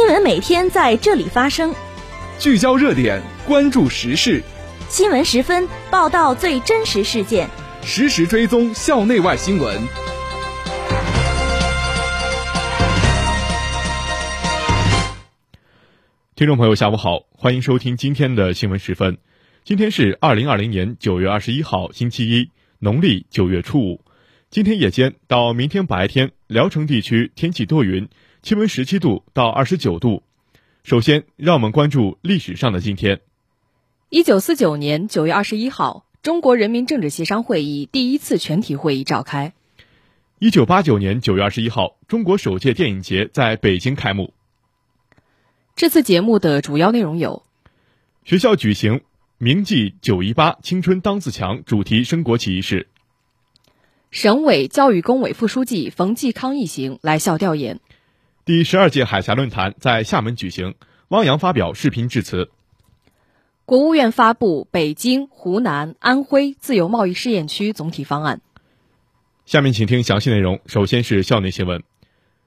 新闻每天在这里发生，聚焦热点，关注时事。新闻十分报道最真实事件，实时追踪校内外新闻。听众朋友，下午好，欢迎收听今天的新闻十分。今天是二零二零年九月二十一号，星期一，农历九月初五。今天夜间到明天白天，聊城地区天气多云。气温十七度到二十九度。首先，让我们关注历史上的今天。一九四九年九月二十一号，中国人民政治协商会议第一次全体会议召开。一九八九年九月二十一号，中国首届电影节在北京开幕。这次节目的主要内容有：学校举行铭记九一八青春当自强主题升国旗仪式；省委教育工委副书记冯继康一行来校调研。第十二届海峡论坛在厦门举行，汪洋发表视频致辞。国务院发布北京、湖南、安徽自由贸易试验区总体方案。下面请听详细内容。首先是校内新闻。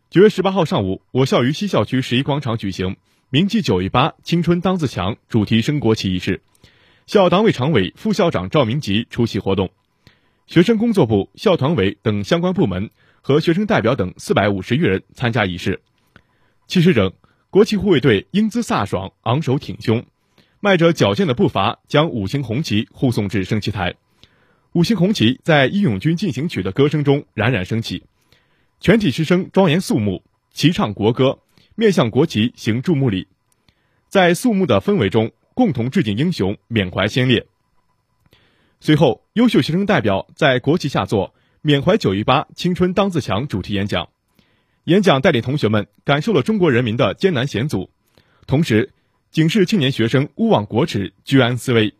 九月十八号上午，我校于西校区十一广场举行“铭记九一八，青春当自强”主题升国旗仪式。校党委常委、副校长赵明吉出席活动，学生工作部、校团委等相关部门和学生代表等四百五十余人参加仪式。其实整，国旗护卫队英姿飒爽，昂首挺胸，迈着矫健的步伐，将五星红旗护送至升旗台。五星红旗在《义勇军进行曲》的歌声中冉冉升起，全体师生庄严肃穆，齐唱国歌，面向国旗行注目礼，在肃穆的氛围中，共同致敬英雄，缅怀先烈。随后，优秀学生代表在国旗下做“缅怀九一八，青春当自强”主题演讲。演讲带领同学们感受了中国人民的艰难险阻，同时警示青年学生勿忘国耻、居安思危，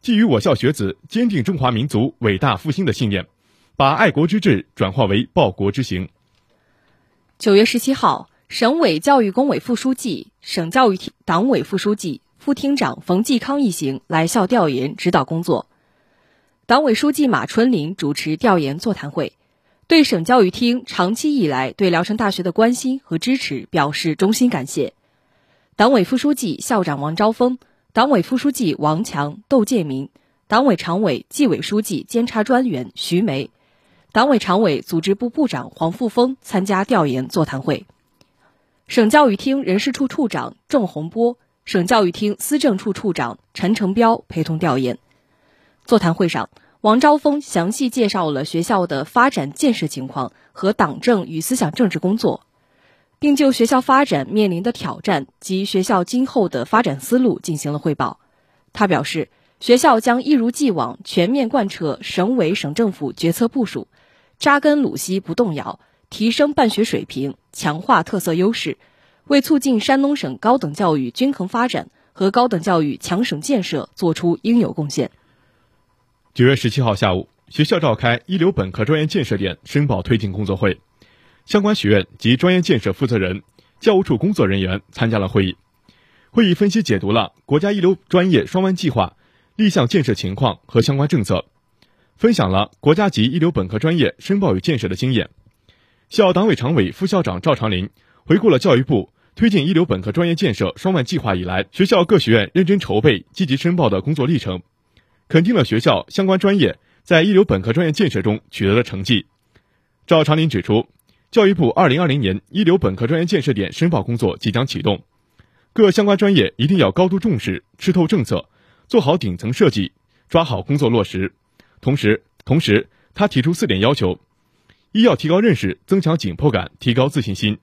寄予我校学子坚定中华民族伟大复兴的信念，把爱国之志转化为报国之行。九月十七号，省委教育工委副书记、省教育厅党委副书记、副厅长冯继康一行来校调研指导工作，党委书记马春林主持调研座谈会。对省教育厅长期以来对聊城大学的关心和支持表示衷心感谢。党委副书记、校长王昭峰，党委副书记王强、窦建明，党委常委、纪委书记、监察专员徐梅，党委常委、组织部部长黄富峰参加调研座谈会。省教育厅人事处处长郑洪波，省教育厅思政处处长陈成彪陪同调研。座谈会上。王昭峰详细介绍了学校的发展建设情况和党政与思想政治工作，并就学校发展面临的挑战及学校今后的发展思路进行了汇报。他表示，学校将一如既往全面贯彻省委省政府决策部署，扎根鲁西不动摇，提升办学水平，强化特色优势，为促进山东省高等教育均衡发展和高等教育强省建设作出应有贡献。九月十七号下午，学校召开一流本科专业建设点申报推进工作会，相关学院及专业建设负责人、教务处工作人员参加了会议。会议分析解读了国家一流专业双湾计划立项建设情况和相关政策，分享了国家级一流本科专业申报与建设的经验。校党委常委、副校长赵长林回顾了教育部推进一流本科专业建设双万计划以来，学校各学院认真筹备、积极申报的工作历程。肯定了学校相关专业在一流本科专业建设中取得的成绩。赵长林指出，教育部二零二零年一流本科专业建设点申报工作即将启动，各相关专业一定要高度重视，吃透政策，做好顶层设计，抓好工作落实。同时，同时他提出四点要求：一要提高认识，增强紧迫感，提高自信心；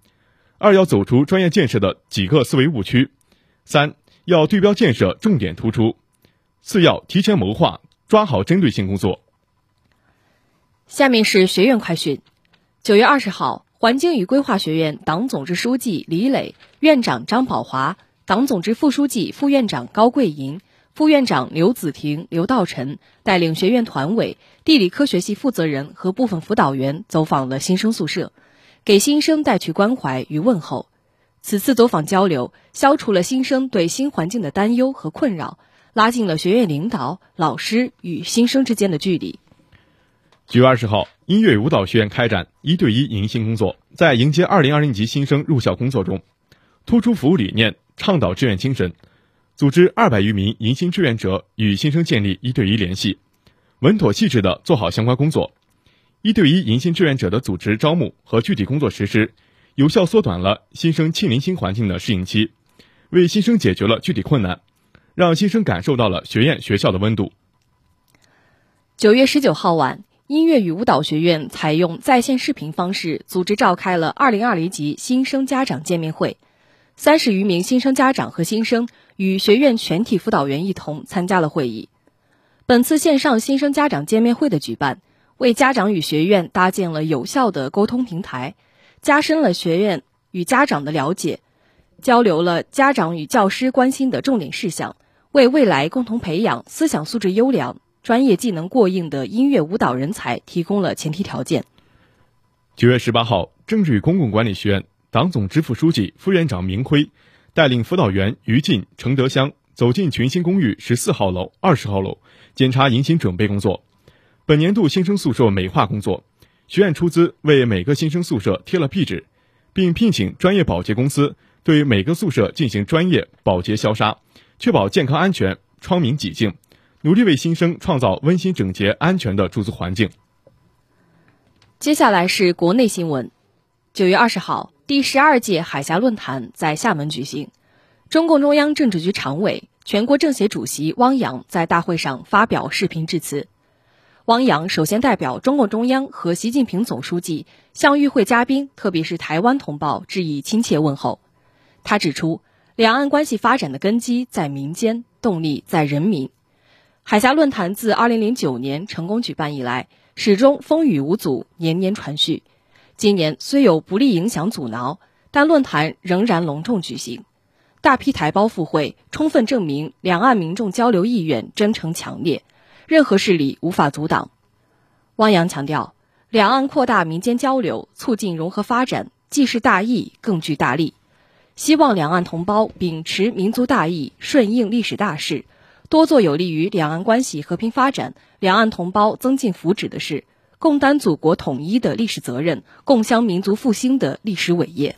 二要走出专业建设的几个思维误区；三要对标建设重点突出。四要提前谋划，抓好针对性工作。下面是学院快讯：九月二十号，环境与规划学院党总支书记李磊、院长张宝华、党总支副书记、副院长高桂银、副院长刘子婷、刘道臣带领学院团委、地理科学系负责人和部分辅导员走访了新生宿舍，给新生带去关怀与问候。此次走访交流，消除了新生对新环境的担忧和困扰。拉近了学院领导、老师与新生之间的距离。九月二十号，音乐舞蹈学院开展一对一迎新工作。在迎接二零二零级新生入校工作中，突出服务理念，倡导志愿精神，组织二百余名迎新志愿者与新生建立一对一联系，稳妥细致地做好相关工作。一对一迎新志愿者的组织招募和具体工作实施，有效缩短了新生亲临新环境的适应期，为新生解决了具体困难，让新生感受到了学院学校的温度。九月十九号晚，音乐与舞蹈学院采用在线视频方式组织召开了二零二零级新生家长见面会，三十余名新生家长和新生与学院全体辅导员一同参加了会议。本次线上新生家长见面会的举办。为家长与学院搭建了有效的沟通平台，加深了学院与家长的了解，交流了家长与教师关心的重点事项，为未来共同培养思想素质优良、专业技能过硬的音乐舞蹈人才提供了前提条件。九月十八号，政治与公共管理学院党总支副书记、副院长明辉带领辅导员于进、程德香走进群星公寓十四号楼、二十号楼，检查迎新准备工作。本年度新生宿舍美化工作，学院出资为每个新生宿舍贴了壁纸，并聘请专业保洁公司对每个宿舍进行专业保洁消杀，确保健康安全、窗明几净，努力为新生创造温馨、整洁、安全的住宿环境。接下来是国内新闻。九月二十号，第十二届海峡论坛在厦门举行，中共中央政治局常委、全国政协主席汪洋在大会上发表视频致辞。汪洋首先代表中共中央和习近平总书记向与会嘉宾，特别是台湾同胞致以亲切问候。他指出，两岸关系发展的根基在民间，动力在人民。海峡论坛自2009年成功举办以来，始终风雨无阻，年年传续。今年虽有不利影响阻挠，但论坛仍然隆重举行。大批台胞赴会，充分证明两岸民众交流意愿真诚强烈。任何势力无法阻挡。汪洋强调，两岸扩大民间交流，促进融合发展，既是大义，更具大利。希望两岸同胞秉持民族大义，顺应历史大势，多做有利于两岸关系和平发展、两岸同胞增进福祉的事，共担祖国统一的历史责任，共襄民族复兴的历史伟业。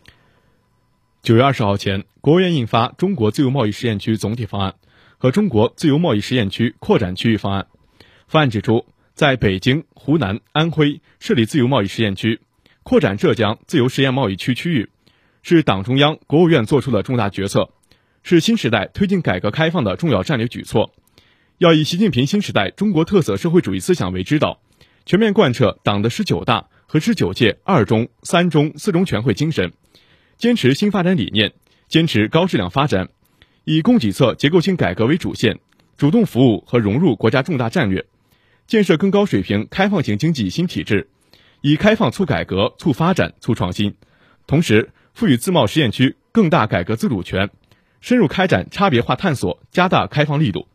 九月二十号前，国务院印发《中国自由贸易试验区总体方案》和《中国自由贸易试验区扩展区域方案》。方案指出，在北京、湖南、安徽设立自由贸易试验区，扩展浙江自由实验贸易区区域，是党中央、国务院作出的重大决策，是新时代推进改革开放的重要战略举措。要以习近平新时代中国特色社会主义思想为指导，全面贯彻党的十九大和十九届二中、三中、四中全会精神，坚持新发展理念，坚持高质量发展，以供给侧结构性改革为主线，主动服务和融入国家重大战略。建设更高水平开放型经济新体制，以开放促改革、促发展、促创新，同时赋予自贸试验区更大改革自主权，深入开展差别化探索，加大开放力度。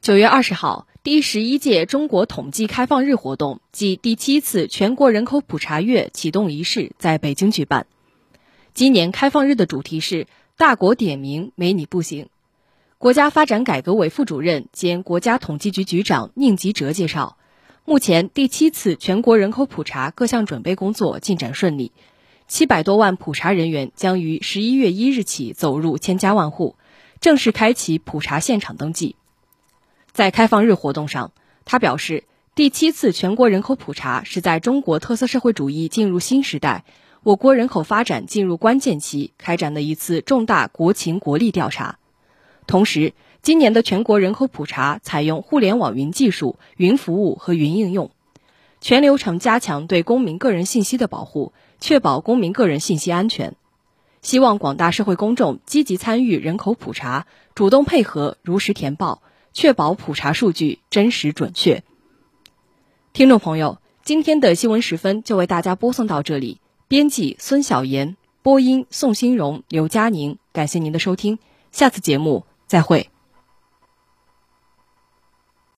九月二十号，第十一届中国统计开放日活动暨第七次全国人口普查月启动仪式在北京举办。今年开放日的主题是“大国点名，没你不行”。国家发展改革委副主任兼国家统计局局长宁吉喆介绍，目前第七次全国人口普查各项准备工作进展顺利，七百多万普查人员将于十一月一日起走入千家万户，正式开启普查现场登记。在开放日活动上，他表示，第七次全国人口普查是在中国特色社会主义进入新时代，我国人口发展进入关键期开展的一次重大国情国力调查。同时，今年的全国人口普查采用互联网云技术、云服务和云应用，全流程加强对公民个人信息的保护，确保公民个人信息安全。希望广大社会公众积极参与人口普查，主动配合，如实填报，确保普查数据真实准确。听众朋友，今天的新闻时分就为大家播送到这里。编辑孙晓岩，播音宋新荣、刘佳宁，感谢您的收听，下次节目。再会。